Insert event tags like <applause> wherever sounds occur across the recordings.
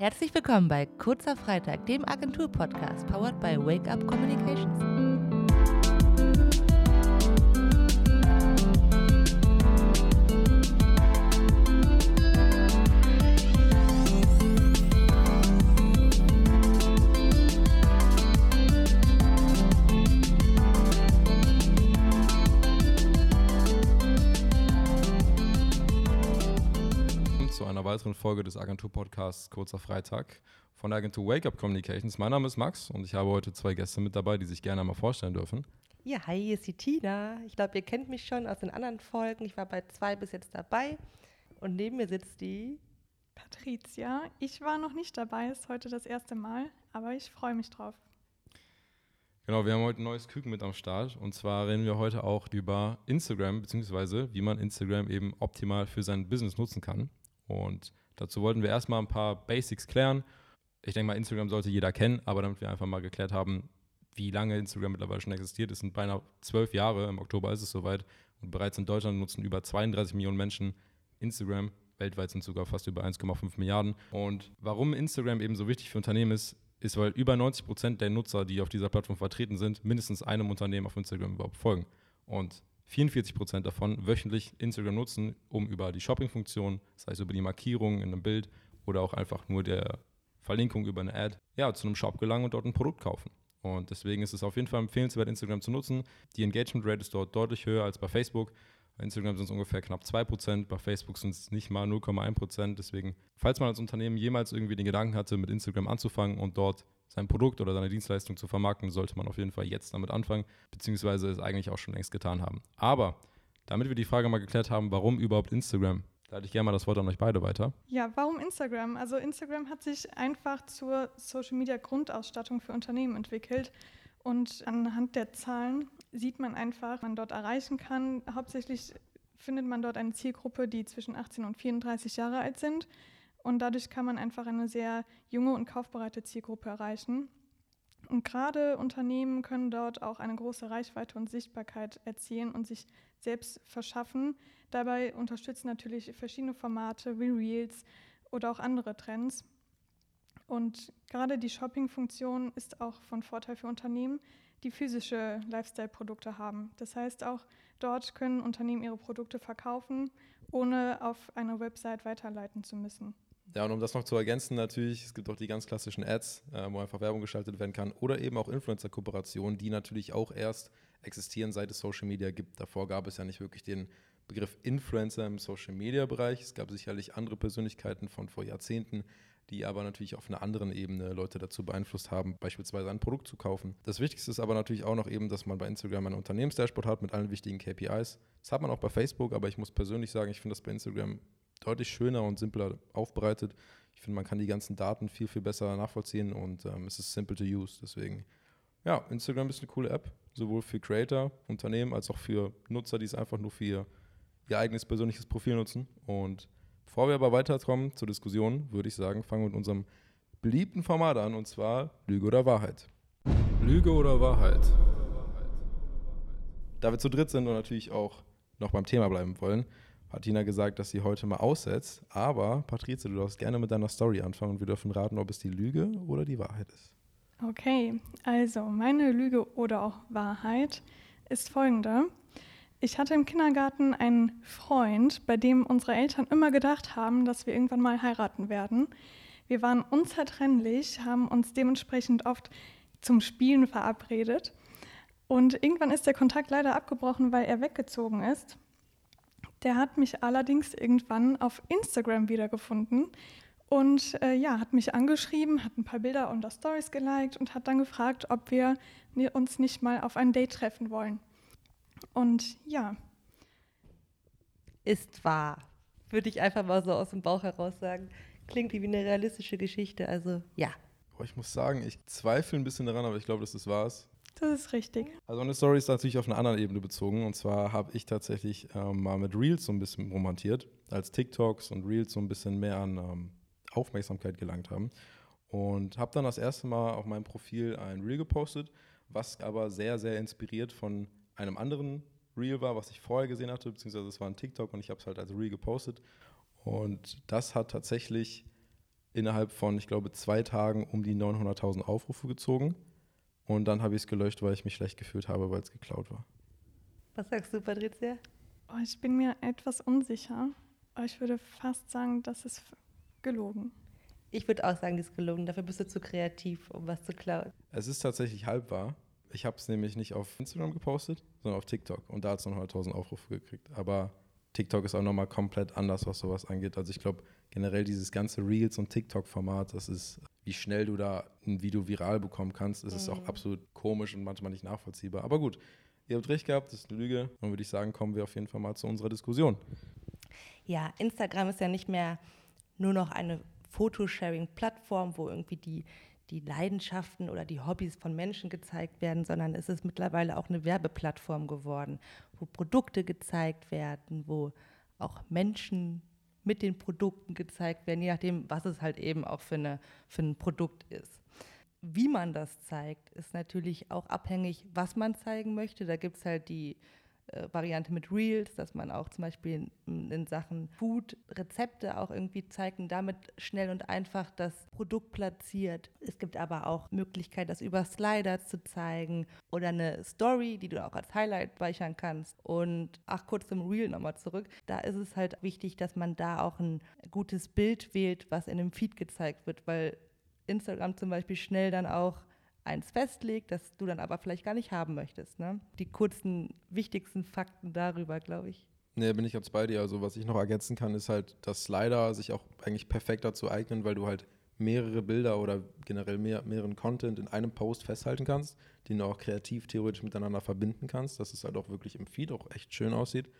Herzlich willkommen bei Kurzer Freitag, dem Agentur-Podcast, powered by Wake Up Communications. Weiteren Folge des Agentur-Podcasts Kurzer Freitag von der Agentur Wake Up Communications. Mein Name ist Max und ich habe heute zwei Gäste mit dabei, die sich gerne einmal vorstellen dürfen. Ja, hi, hier ist die Tina. Ich glaube, ihr kennt mich schon aus den anderen Folgen. Ich war bei zwei bis jetzt dabei. Und neben mir sitzt die Patricia. Ich war noch nicht dabei, ist heute das erste Mal, aber ich freue mich drauf. Genau, wir haben heute ein neues Küken mit am Start. Und zwar reden wir heute auch über Instagram, beziehungsweise wie man Instagram eben optimal für sein Business nutzen kann. Und dazu wollten wir erstmal ein paar Basics klären. Ich denke mal, Instagram sollte jeder kennen, aber damit wir einfach mal geklärt haben, wie lange Instagram mittlerweile schon existiert, es sind beinahe zwölf Jahre, im Oktober ist es soweit. Und bereits in Deutschland nutzen über 32 Millionen Menschen Instagram. Weltweit sind sogar fast über 1,5 Milliarden. Und warum Instagram eben so wichtig für Unternehmen ist, ist, weil über 90 Prozent der Nutzer, die auf dieser Plattform vertreten sind, mindestens einem Unternehmen auf Instagram überhaupt folgen. Und 44 Prozent davon wöchentlich Instagram nutzen, um über die Shopping-Funktion, sei es über die Markierung in einem Bild oder auch einfach nur der Verlinkung über eine Ad, ja, zu einem Shop gelangen und dort ein Produkt kaufen. Und deswegen ist es auf jeden Fall empfehlenswert, Instagram zu nutzen. Die Engagement Rate ist dort deutlich höher als bei Facebook. Bei Instagram sind es ungefähr knapp 2%, bei Facebook sind es nicht mal 0,1%. Deswegen, falls man als Unternehmen jemals irgendwie den Gedanken hatte, mit Instagram anzufangen und dort sein Produkt oder seine Dienstleistung zu vermarkten, sollte man auf jeden Fall jetzt damit anfangen, beziehungsweise es eigentlich auch schon längst getan haben. Aber damit wir die Frage mal geklärt haben, warum überhaupt Instagram, da hätte ich gerne mal das Wort an euch beide weiter. Ja, warum Instagram? Also Instagram hat sich einfach zur Social-Media-Grundausstattung für Unternehmen entwickelt. Und anhand der Zahlen sieht man einfach, man dort erreichen kann. Hauptsächlich findet man dort eine Zielgruppe, die zwischen 18 und 34 Jahre alt sind. Und dadurch kann man einfach eine sehr junge und kaufbereite Zielgruppe erreichen. Und gerade Unternehmen können dort auch eine große Reichweite und Sichtbarkeit erzielen und sich selbst verschaffen. Dabei unterstützen natürlich verschiedene Formate wie Reels oder auch andere Trends. Und gerade die Shopping-Funktion ist auch von Vorteil für Unternehmen, die physische Lifestyle-Produkte haben. Das heißt, auch dort können Unternehmen ihre Produkte verkaufen, ohne auf eine Website weiterleiten zu müssen. Ja, und um das noch zu ergänzen, natürlich, es gibt auch die ganz klassischen Ads, äh, wo einfach Werbung geschaltet werden kann oder eben auch Influencer-Kooperationen, die natürlich auch erst existieren, seit es Social Media gibt. Davor gab es ja nicht wirklich den Begriff Influencer im Social Media Bereich. Es gab sicherlich andere Persönlichkeiten von vor Jahrzehnten, die aber natürlich auf einer anderen Ebene Leute dazu beeinflusst haben, beispielsweise ein Produkt zu kaufen. Das Wichtigste ist aber natürlich auch noch eben, dass man bei Instagram ein Unternehmensdashboard hat mit allen wichtigen KPIs. Das hat man auch bei Facebook, aber ich muss persönlich sagen, ich finde das bei Instagram deutlich schöner und simpler aufbereitet. Ich finde, man kann die ganzen Daten viel, viel besser nachvollziehen und ähm, es ist simple to use. Deswegen, ja, Instagram ist eine coole App, sowohl für Creator, Unternehmen, als auch für Nutzer, die es einfach nur für ihr, ihr eigenes persönliches Profil nutzen. Und bevor wir aber weiterkommen zur Diskussion, würde ich sagen, fangen wir mit unserem beliebten Format an, und zwar Lüge oder Wahrheit. Lüge oder Wahrheit? Da wir zu dritt sind und natürlich auch noch beim Thema bleiben wollen, hat Tina gesagt, dass sie heute mal aussetzt. Aber Patrizia, du darfst gerne mit deiner Story anfangen und wir dürfen raten, ob es die Lüge oder die Wahrheit ist. Okay, also meine Lüge oder auch Wahrheit ist folgende. Ich hatte im Kindergarten einen Freund, bei dem unsere Eltern immer gedacht haben, dass wir irgendwann mal heiraten werden. Wir waren unzertrennlich, haben uns dementsprechend oft zum Spielen verabredet. Und irgendwann ist der Kontakt leider abgebrochen, weil er weggezogen ist. Der hat mich allerdings irgendwann auf Instagram wiedergefunden und äh, ja, hat mich angeschrieben, hat ein paar Bilder unter Stories geliked und hat dann gefragt, ob wir uns nicht mal auf ein Date treffen wollen. Und ja. Ist wahr. Würde ich einfach mal so aus dem Bauch heraus sagen. Klingt wie eine realistische Geschichte, also ja. ich muss sagen, ich zweifle ein bisschen daran, aber ich glaube, dass das wahr ist. Das ist richtig. Also eine Story ist natürlich auf einer anderen Ebene bezogen. Und zwar habe ich tatsächlich ähm, mal mit Reels so ein bisschen romantiert, als TikToks und Reels so ein bisschen mehr an ähm, Aufmerksamkeit gelangt haben. Und habe dann das erste Mal auf meinem Profil ein Reel gepostet, was aber sehr, sehr inspiriert von einem anderen Reel war, was ich vorher gesehen hatte, beziehungsweise es war ein TikTok und ich habe es halt als Reel gepostet. Und das hat tatsächlich innerhalb von, ich glaube, zwei Tagen um die 900.000 Aufrufe gezogen. Und dann habe ich es gelöscht, weil ich mich schlecht gefühlt habe, weil es geklaut war. Was sagst du, Patricia? Oh, ich bin mir etwas unsicher. Aber ich würde fast sagen, das ist gelogen. Ich würde auch sagen, die ist gelogen. Dafür bist du zu kreativ, um was zu klauen. Es ist tatsächlich halb wahr. Ich habe es nämlich nicht auf Instagram gepostet, sondern auf TikTok. Und da hat es 900.000 Aufrufe gekriegt. Aber TikTok ist auch nochmal komplett anders, was sowas angeht. Also ich glaube, generell dieses ganze Reels- und TikTok-Format, das ist, wie schnell du da ein Video viral bekommen kannst, ist auch Mhm. absolut komisch und manchmal nicht nachvollziehbar. Aber gut, ihr habt recht gehabt, das ist eine Lüge. Und würde ich sagen, kommen wir auf jeden Fall mal zu unserer Diskussion. Ja, Instagram ist ja nicht mehr nur noch eine Fotosharing-Plattform, wo irgendwie die, die Leidenschaften oder die Hobbys von Menschen gezeigt werden, sondern es ist mittlerweile auch eine Werbeplattform geworden, wo Produkte gezeigt werden, wo auch Menschen mit den Produkten gezeigt werden, je nachdem, was es halt eben auch für, eine, für ein Produkt ist. Wie man das zeigt, ist natürlich auch abhängig, was man zeigen möchte. Da gibt es halt die äh, Variante mit Reels, dass man auch zum Beispiel in, in Sachen Food Rezepte auch irgendwie zeigt und damit schnell und einfach das Produkt platziert. Es gibt aber auch Möglichkeit, das über Slider zu zeigen oder eine Story, die du auch als Highlight speichern kannst. Und ach, kurz zum Reel nochmal zurück. Da ist es halt wichtig, dass man da auch ein gutes Bild wählt, was in dem Feed gezeigt wird, weil Instagram zum Beispiel schnell dann auch eins festlegt, das du dann aber vielleicht gar nicht haben möchtest. Ne? Die kurzen, wichtigsten Fakten darüber, glaube ich. Nee, bin ich ganz bei dir. Also was ich noch ergänzen kann, ist halt, dass Slider sich auch eigentlich perfekt dazu eignen, weil du halt mehrere Bilder oder generell mehr, mehreren Content in einem Post festhalten kannst, den du auch kreativ theoretisch miteinander verbinden kannst, dass es halt auch wirklich im Feed auch echt schön aussieht.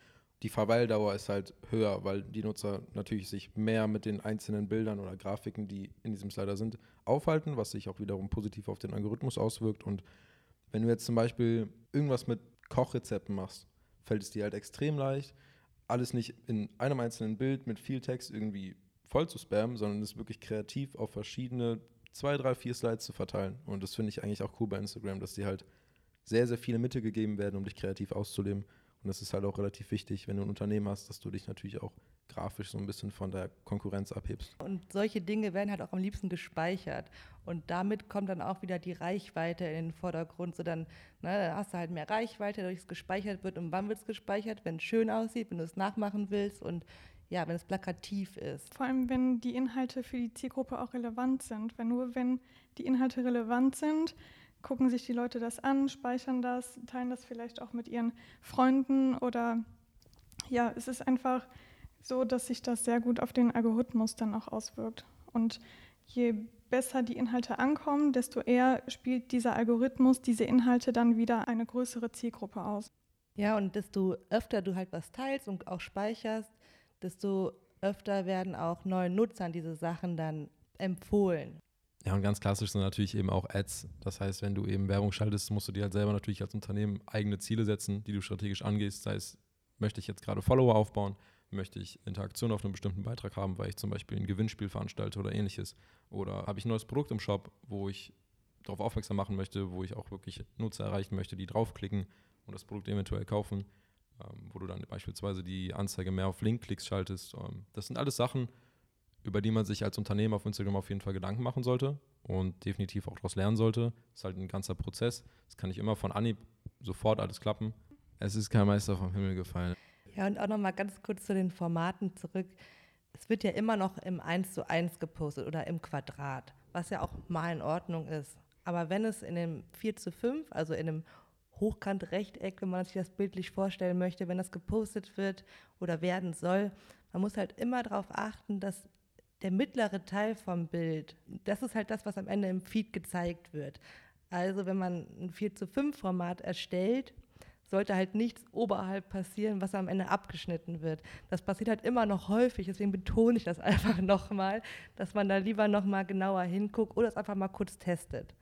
Die Verweildauer ist halt höher, weil die Nutzer natürlich sich mehr mit den einzelnen Bildern oder Grafiken, die in diesem Slider sind, aufhalten, was sich auch wiederum positiv auf den Algorithmus auswirkt. Und wenn du jetzt zum Beispiel irgendwas mit Kochrezepten machst, fällt es dir halt extrem leicht, alles nicht in einem einzelnen Bild mit viel Text irgendwie voll zu spammen, sondern es wirklich kreativ auf verschiedene zwei, drei, vier Slides zu verteilen. Und das finde ich eigentlich auch cool bei Instagram, dass dir halt sehr, sehr viele Mittel gegeben werden, um dich kreativ auszuleben. Und das ist halt auch relativ wichtig, wenn du ein Unternehmen hast, dass du dich natürlich auch grafisch so ein bisschen von der Konkurrenz abhebst. Und solche Dinge werden halt auch am liebsten gespeichert. Und damit kommt dann auch wieder die Reichweite in den Vordergrund. So dann, ne, dann hast du halt mehr Reichweite, dadurch es gespeichert wird. Und wann wird es gespeichert? Wenn es schön aussieht, wenn du es nachmachen willst und ja, wenn es plakativ ist. Vor allem, wenn die Inhalte für die Zielgruppe auch relevant sind. Wenn nur wenn die Inhalte relevant sind, gucken sich die Leute das an, speichern das, teilen das vielleicht auch mit ihren Freunden oder ja, es ist einfach so, dass sich das sehr gut auf den Algorithmus dann auch auswirkt. Und je besser die Inhalte ankommen, desto eher spielt dieser Algorithmus diese Inhalte dann wieder eine größere Zielgruppe aus. Ja, und desto öfter du halt was teilst und auch speicherst, desto öfter werden auch neuen Nutzern diese Sachen dann empfohlen. Ja, und ganz klassisch sind natürlich eben auch Ads. Das heißt, wenn du eben Werbung schaltest, musst du dir halt selber natürlich als Unternehmen eigene Ziele setzen, die du strategisch angehst. Sei es, möchte ich jetzt gerade Follower aufbauen, möchte ich Interaktion auf einem bestimmten Beitrag haben, weil ich zum Beispiel ein Gewinnspiel veranstalte oder ähnliches. Oder habe ich ein neues Produkt im Shop, wo ich darauf aufmerksam machen möchte, wo ich auch wirklich Nutzer erreichen möchte, die draufklicken und das Produkt eventuell kaufen, ähm, wo du dann beispielsweise die Anzeige mehr auf Linkklicks schaltest. Ähm, das sind alles Sachen, über die man sich als Unternehmen auf Instagram auf jeden Fall Gedanken machen sollte und definitiv auch daraus lernen sollte. Es ist halt ein ganzer Prozess. Es kann nicht immer von Anhieb sofort alles klappen. Es ist kein Meister vom Himmel gefallen. Ja, und auch noch mal ganz kurz zu den Formaten zurück. Es wird ja immer noch im 1 zu 1 gepostet oder im Quadrat, was ja auch mal in Ordnung ist. Aber wenn es in dem 4 zu 5, also in einem Hochkant-Rechteck, wenn man sich das bildlich vorstellen möchte, wenn das gepostet wird oder werden soll, man muss halt immer darauf achten, dass der mittlere Teil vom Bild, das ist halt das, was am Ende im Feed gezeigt wird. Also wenn man ein 4 zu 5 Format erstellt, sollte halt nichts oberhalb passieren, was am Ende abgeschnitten wird. Das passiert halt immer noch häufig, deswegen betone ich das <laughs> einfach nochmal, dass man da lieber nochmal genauer hinguckt oder es einfach mal kurz testet.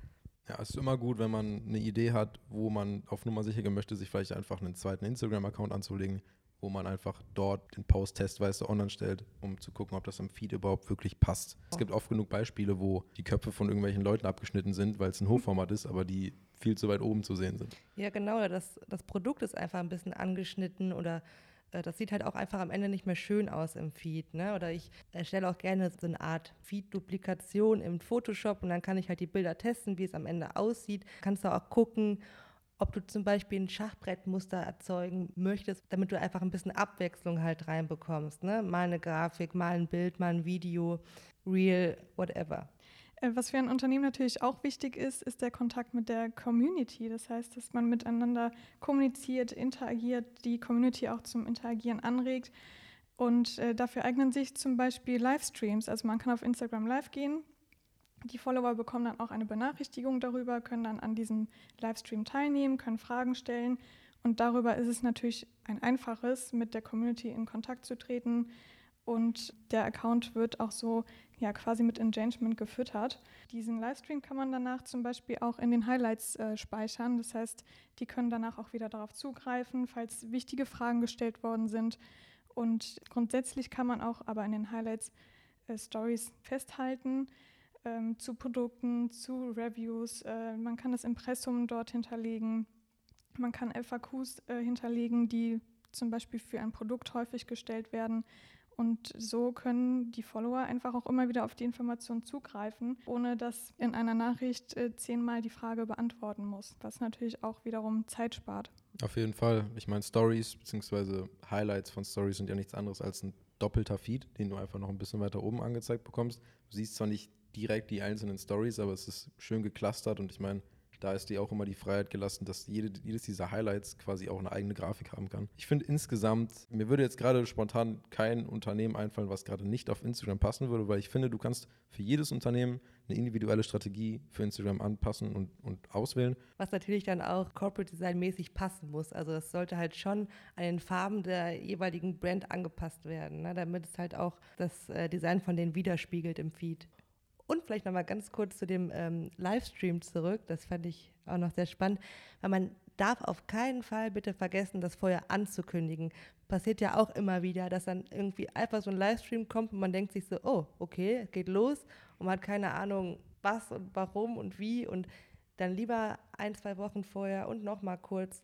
Ja, es ist immer gut, wenn man eine Idee hat, wo man auf Nummer sicher gehen möchte, sich vielleicht einfach einen zweiten Instagram-Account anzulegen, wo man einfach dort den Post testweise online stellt, um zu gucken, ob das im Feed überhaupt wirklich passt. Es gibt oft genug Beispiele, wo die Köpfe von irgendwelchen Leuten abgeschnitten sind, weil es ein Hochformat ist, aber die viel zu weit oben zu sehen sind. Ja, genau. Das, das Produkt ist einfach ein bisschen angeschnitten oder Äh, das sieht halt auch einfach am Ende nicht mehr schön aus im Feed. Ne? Oder ich erstelle auch gerne so eine Art Feed-Duplikation im Photoshop und dann kann ich halt die Bilder testen, wie es am Ende aussieht. Kannst du auch gucken, ob du zum Beispiel ein Schachbrettmuster erzeugen möchtest, damit du einfach ein bisschen Abwechslung halt reinbekommst. Ne? Mal eine Grafik, mal ein Bild, mal ein Video, Real, whatever. Äh, was für ein Unternehmen natürlich auch wichtig ist, ist der Kontakt mit der Community. Das heißt, dass man miteinander kommuniziert, interagiert, die Community auch zum Interagieren anregt. Und äh, dafür eignen sich zum Beispiel Livestreams. Also man kann auf Instagram live gehen. Die Follower bekommen dann auch eine Benachrichtigung darüber, können dann an diesem Livestream teilnehmen, können Fragen stellen. Und darüber ist es natürlich ein einfaches, mit der Community in Kontakt zu treten. Und der Account wird auch so ja quasi mit Engagement gefüttert. Diesen Livestream kann man danach zum Beispiel auch in den Highlights äh, speichern. Das heißt, die können danach auch wieder darauf zugreifen, falls wichtige Fragen gestellt worden sind. Und grundsätzlich kann man auch aber in den Highlights äh, Stories festhalten ähm, zu Produkten, zu Reviews. Äh, man kann das Impressum dort hinterlegen. Man kann FAQs äh, hinterlegen, die zum Beispiel für ein Produkt häufig gestellt werden. Und so können die Follower einfach auch immer wieder auf die Information zugreifen, ohne dass in einer Nachricht äh, zehnmal die Frage beantworten muss, was natürlich auch wiederum Zeit spart. Auf jeden Fall. Ich meine, Stories bzw. Highlights von Stories sind ja nichts anderes als ein doppelter Feed, den du einfach noch ein bisschen weiter oben angezeigt bekommst. Du siehst zwar nicht direkt die einzelnen Stories, aber es ist schön geclustert und ich meine, da ist dir auch immer die Freiheit gelassen, dass jede, jedes dieser Highlights quasi auch eine eigene Grafik haben kann. Ich finde insgesamt, mir würde jetzt gerade spontan kein Unternehmen einfallen, was gerade nicht auf Instagram passen würde, weil ich finde, du kannst für jedes Unternehmen eine individuelle Strategie für Instagram anpassen und, und auswählen. Was natürlich dann auch Corporate Design mäßig passen muss. Also das sollte halt schon an den Farben der jeweiligen Brand angepasst werden, ne? damit es halt auch das äh, Design von denen widerspiegelt im Feed. Und vielleicht nochmal ganz kurz zu dem ähm, Livestream zurück. Das fand ich auch noch sehr spannend, weil man darf auf keinen Fall bitte vergessen, das vorher anzukündigen. Passiert ja auch immer wieder, dass dann irgendwie einfach so ein Livestream kommt und man denkt sich so, oh, okay, geht los und man hat keine Ahnung, was und warum und wie und dann lieber ein, zwei Wochen vorher und nochmal kurz,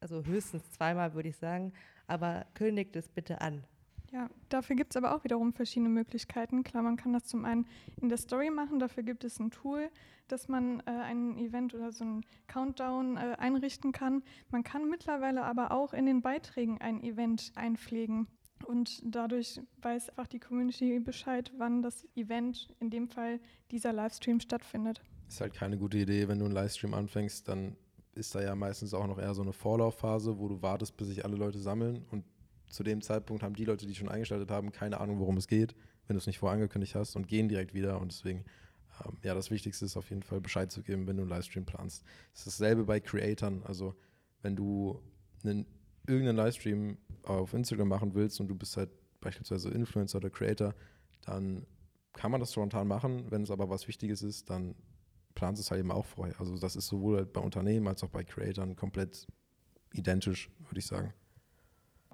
also höchstens zweimal würde ich sagen, aber kündigt es bitte an. Ja, dafür gibt es aber auch wiederum verschiedene Möglichkeiten. Klar, man kann das zum einen in der Story machen. Dafür gibt es ein Tool, dass man äh, ein Event oder so ein Countdown äh, einrichten kann. Man kann mittlerweile aber auch in den Beiträgen ein Event einpflegen. Und dadurch weiß einfach die Community Bescheid, wann das Event, in dem Fall dieser Livestream, stattfindet. Ist halt keine gute Idee, wenn du einen Livestream anfängst, dann ist da ja meistens auch noch eher so eine Vorlaufphase, wo du wartest, bis sich alle Leute sammeln und zu dem Zeitpunkt haben die Leute, die schon eingeschaltet haben, keine Ahnung, worum es geht, wenn du es nicht vorangekündigt hast und gehen direkt wieder. Und deswegen, ähm, ja, das Wichtigste ist auf jeden Fall Bescheid zu geben, wenn du einen Livestream planst. Es ist dasselbe bei Creatoren. Also, wenn du einen, irgendeinen Livestream auf Instagram machen willst und du bist halt beispielsweise Influencer oder Creator, dann kann man das spontan machen. Wenn es aber was Wichtiges ist, dann planst es halt eben auch vorher. Also, das ist sowohl halt bei Unternehmen als auch bei Creatoren komplett identisch, würde ich sagen.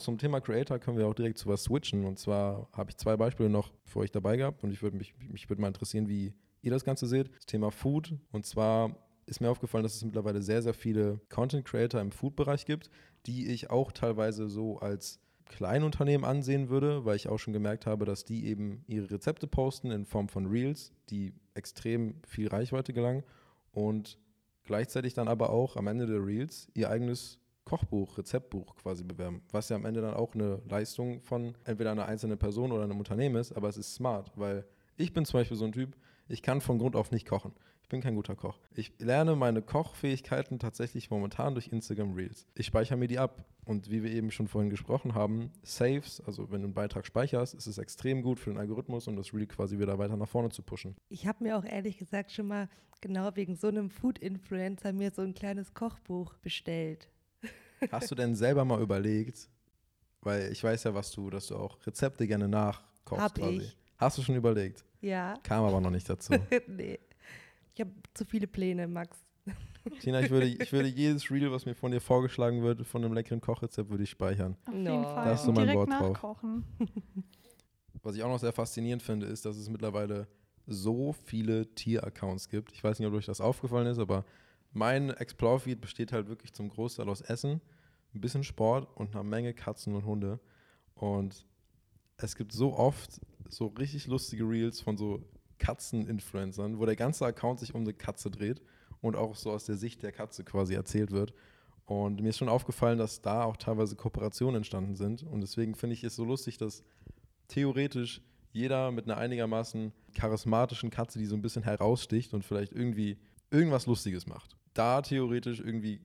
Zum Thema Creator können wir auch direkt zu was switchen. Und zwar habe ich zwei Beispiele noch für euch dabei gehabt und ich würde mich, mich würde mal interessieren, wie ihr das Ganze seht. Das Thema Food. Und zwar ist mir aufgefallen, dass es mittlerweile sehr, sehr viele Content Creator im Food-Bereich gibt, die ich auch teilweise so als Kleinunternehmen ansehen würde, weil ich auch schon gemerkt habe, dass die eben ihre Rezepte posten in Form von Reels, die extrem viel Reichweite gelangen und gleichzeitig dann aber auch am Ende der Reels ihr eigenes Kochbuch, Rezeptbuch quasi bewerben, was ja am Ende dann auch eine Leistung von entweder einer einzelnen Person oder einem Unternehmen ist, aber es ist smart, weil ich bin zum Beispiel so ein Typ, ich kann von Grund auf nicht kochen. Ich bin kein guter Koch. Ich lerne meine Kochfähigkeiten tatsächlich momentan durch Instagram Reels. Ich speichere mir die ab. Und wie wir eben schon vorhin gesprochen haben, Saves, also wenn du einen Beitrag speicherst, ist es extrem gut für den Algorithmus, um das Reel quasi wieder weiter nach vorne zu pushen. Ich habe mir auch ehrlich gesagt schon mal genau wegen so einem Food-Influencer mir so ein kleines Kochbuch bestellt. Hast du denn selber mal überlegt, weil ich weiß ja, was du, dass du auch Rezepte gerne nachkochst Hab quasi. Ich. Hast du schon überlegt? Ja. Kam aber noch nicht dazu. <laughs> nee. Ich habe zu viele Pläne, Max. Tina, ich würde, ich würde <laughs> jedes Reel, was mir von dir vorgeschlagen wird, von einem leckeren Kochrezept, würde ich speichern. Auf jeden no. Fall. Da hast du mein Wort drauf. <laughs> Was ich auch noch sehr faszinierend finde, ist, dass es mittlerweile so viele Tier-Accounts gibt. Ich weiß nicht, ob euch das aufgefallen ist, aber mein Explore-Feed besteht halt wirklich zum Großteil aus Essen, ein bisschen Sport und einer Menge Katzen und Hunde. Und es gibt so oft so richtig lustige Reels von so Katzen-Influencern, wo der ganze Account sich um eine Katze dreht und auch so aus der Sicht der Katze quasi erzählt wird. Und mir ist schon aufgefallen, dass da auch teilweise Kooperationen entstanden sind. Und deswegen finde ich es so lustig, dass theoretisch jeder mit einer einigermaßen charismatischen Katze, die so ein bisschen heraussticht und vielleicht irgendwie irgendwas Lustiges macht, da theoretisch irgendwie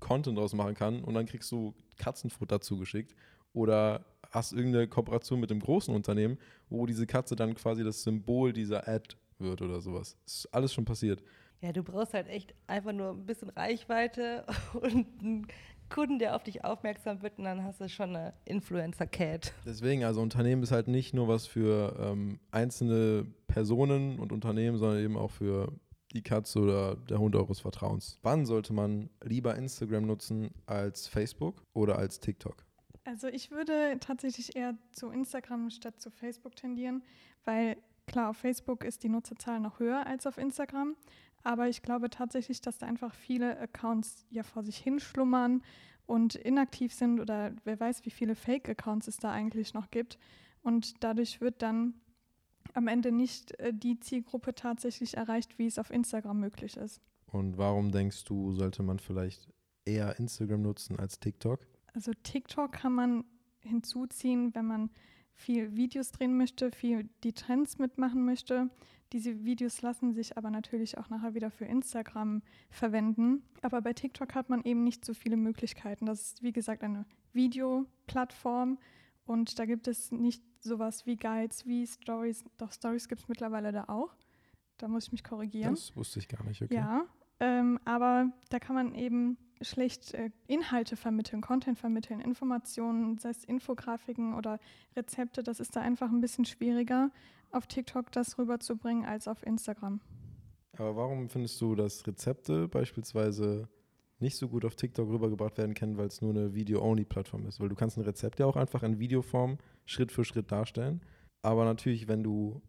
Content draus machen kann und dann kriegst du Katzenfutter zugeschickt oder hast irgendeine Kooperation mit einem großen Unternehmen, wo diese Katze dann quasi das Symbol dieser Ad wird oder sowas. Das ist alles schon passiert. Ja, du brauchst halt echt einfach nur ein bisschen Reichweite <laughs> und einen Kunden, der auf dich aufmerksam wird und dann hast du schon eine Influencer-Cat. Deswegen, also Unternehmen ist halt nicht nur was für ähm, einzelne Personen und Unternehmen, sondern eben auch für die Katze oder der Hund eures Vertrauens. Wann sollte man lieber Instagram nutzen als Facebook oder als TikTok? Also ich würde tatsächlich eher zu Instagram statt zu Facebook tendieren, weil klar, auf Facebook ist die Nutzerzahl noch höher als auf Instagram, aber ich glaube tatsächlich, dass da einfach viele Accounts ja vor sich hinschlummern und inaktiv sind oder wer weiß, wie viele Fake-Accounts es da eigentlich noch gibt. Und dadurch wird dann am Ende nicht äh, die Zielgruppe tatsächlich erreicht, wie es auf Instagram möglich ist. Und warum denkst du, sollte man vielleicht eher Instagram nutzen als TikTok? Also TikTok kann man hinzuziehen, wenn man viel Videos drehen möchte, viel die Trends mitmachen möchte. Diese Videos lassen sich aber natürlich auch nachher wieder für Instagram verwenden. Aber bei TikTok hat man eben nicht so viele Möglichkeiten. Das ist, wie gesagt, eine Videoplattform und da gibt es nicht sowas wie Guides, wie Stories. Doch Stories gibt es mittlerweile da auch. Da muss ich mich korrigieren. Das wusste ich gar nicht, okay. Ja, ähm, aber da kann man eben schlecht äh, Inhalte vermitteln, Content vermitteln, Informationen, sei es Infografiken oder Rezepte. Das ist da einfach ein bisschen schwieriger, auf TikTok das rüberzubringen als auf Instagram. Aber warum findest du, dass Rezepte beispielsweise nicht so gut auf TikTok rübergebracht werden können, weil es nur eine Video-Only-Plattform ist? Weil du kannst ein Rezept ja auch einfach in Videoform Schritt für Schritt darstellen. Aber natürlich, wenn du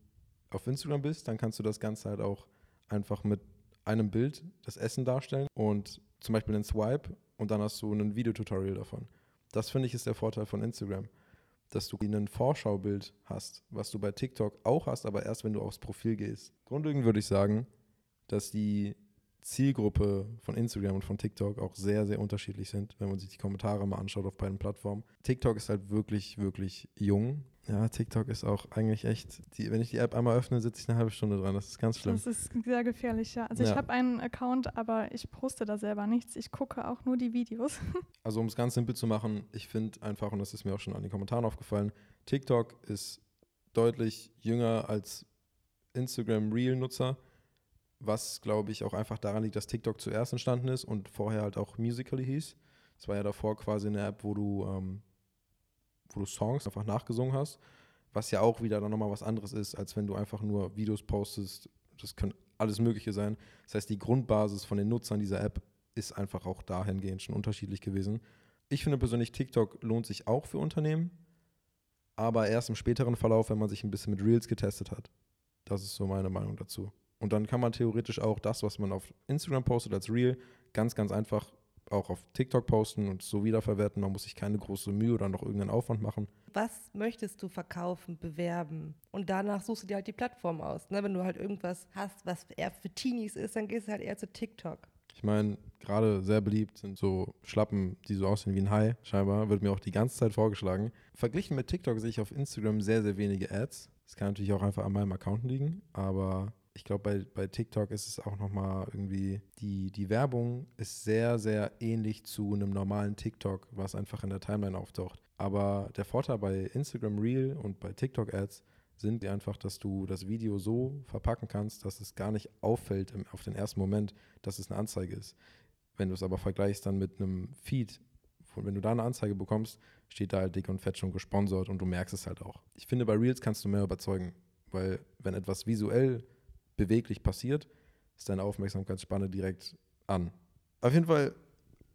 auf Instagram bist, dann kannst du das Ganze halt auch einfach mit einem Bild das Essen darstellen und zum Beispiel einen Swipe und dann hast du ein Videotutorial davon. Das finde ich ist der Vorteil von Instagram, dass du ein Vorschaubild hast, was du bei TikTok auch hast, aber erst wenn du aufs Profil gehst. Grundlegend würde ich sagen, dass die Zielgruppe von Instagram und von TikTok auch sehr, sehr unterschiedlich sind, wenn man sich die Kommentare mal anschaut auf beiden Plattformen. TikTok ist halt wirklich, wirklich jung. Ja, TikTok ist auch eigentlich echt, die, wenn ich die App einmal öffne, sitze ich eine halbe Stunde dran. Das ist ganz schlimm. Das ist sehr gefährlich, ja. Also Ja. ich habe einen Account, aber ich poste da selber nichts. Ich gucke auch nur die Videos. <laughs> Also um es ganz simpel zu machen, ich finde einfach, und das ist mir auch schon an den Kommentaren aufgefallen, TikTok ist deutlich jünger als Instagram Reel-Nutzer, was glaube ich auch einfach daran liegt, dass TikTok zuerst entstanden ist und vorher halt auch Musically hieß. Es war ja davor quasi eine App, wo du, ähm, wo du Songs einfach nachgesungen hast, was ja auch wieder dann nochmal was anderes ist, als wenn du einfach nur Videos postest. Das können alles Mögliche sein. Das heißt, die Grundbasis von den Nutzern dieser App ist einfach auch dahingehend schon unterschiedlich gewesen. Ich finde persönlich, TikTok lohnt sich auch für Unternehmen, aber erst im späteren Verlauf, wenn man sich ein bisschen mit Reels getestet hat. Das ist so meine Meinung dazu. Und dann kann man theoretisch auch das, was man auf Instagram postet als Reel, ganz, ganz einfach auch auf TikTok posten und so wiederverwerten. Man muss sich keine große Mühe oder noch irgendeinen Aufwand machen. Was möchtest du verkaufen, bewerben? Und danach suchst du dir halt die Plattform aus. Ne? Wenn du halt irgendwas hast, was eher für Teenies ist, dann gehst du halt eher zu TikTok. Ich meine, gerade sehr beliebt sind so Schlappen, die so aussehen wie ein Hai, scheinbar, wird mir auch die ganze Zeit vorgeschlagen. Verglichen mit TikTok sehe ich auf Instagram sehr, sehr wenige Ads. Das kann natürlich auch einfach an meinem Account liegen, aber ich glaube, bei, bei TikTok ist es auch nochmal irgendwie, die, die Werbung ist sehr, sehr ähnlich zu einem normalen TikTok, was einfach in der Timeline auftaucht. Aber der Vorteil bei Instagram Reel und bei TikTok Ads sind einfach, dass du das Video so verpacken kannst, dass es gar nicht auffällt im, auf den ersten Moment, dass es eine Anzeige ist. Wenn du es aber vergleichst dann mit einem Feed, wenn du da eine Anzeige bekommst, steht da halt dick und fett schon gesponsert und du merkst es halt auch. Ich finde, bei Reels kannst du mehr überzeugen, weil wenn etwas visuell beweglich passiert, ist deine Aufmerksamkeitsspanne direkt an. Auf jeden Fall,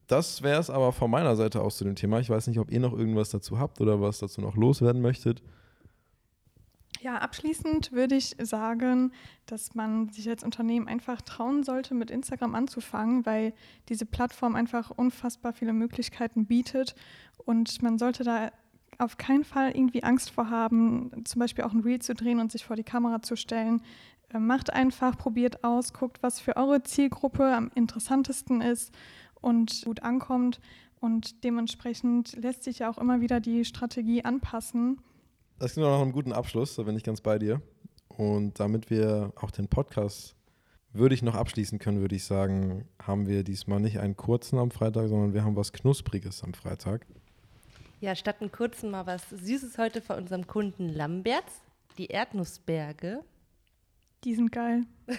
das wäre es aber von meiner Seite aus zu dem Thema. Ich weiß nicht, ob ihr noch irgendwas dazu habt oder was dazu noch loswerden möchtet. Ja, abschließend würde ich sagen, dass man sich als Unternehmen einfach trauen sollte, mit Instagram anzufangen, weil diese Plattform einfach unfassbar viele Möglichkeiten bietet und man sollte da auf keinen Fall irgendwie Angst vor haben, zum Beispiel auch ein Reel zu drehen und sich vor die Kamera zu stellen. Äh, macht einfach, probiert aus, guckt, was für eure Zielgruppe am interessantesten ist und gut ankommt. Und dementsprechend lässt sich ja auch immer wieder die Strategie anpassen. Das klingt auch nach einem guten Abschluss, da bin ich ganz bei dir. Und damit wir auch den Podcast würde ich noch abschließen können, würde ich sagen, haben wir diesmal nicht einen kurzen am Freitag, sondern wir haben was Knuspriges am Freitag. Ja, statt einen kurzen mal was Süßes heute von unserem Kunden Lamberts. Die Erdnussberge. Die sind geil. <laughs>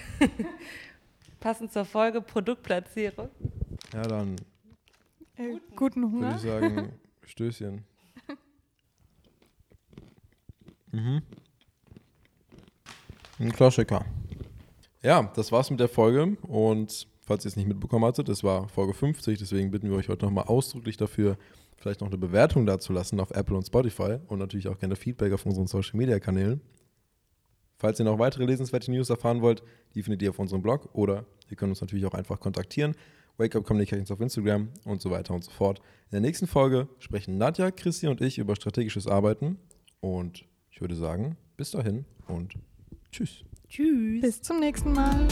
Passend zur Folge Produktplatzierung. Ja, dann Äh, guten würde Hunger. ich sagen, <laughs> Stößchen. <laughs> Mhm. Ein Klassiker. Ja, das war's mit der Folge. Und falls ihr es nicht mitbekommen hattet, es war Folge 50, deswegen bitten wir euch heute nochmal ausdrücklich dafür, vielleicht noch eine Bewertung dazulassen auf Apple und Spotify und natürlich auch gerne Feedback auf unseren Social Media Kanälen. Falls ihr noch weitere lesenswerte News erfahren wollt, die findet ihr auf unserem Blog oder ihr könnt uns natürlich auch einfach kontaktieren. Wake Up Communications auf Instagram und so weiter und so fort. In der nächsten Folge sprechen Nadja, Christi und ich über strategisches Arbeiten und ich würde sagen, bis dahin und tschüss. Tschüss. Bis zum nächsten Mal.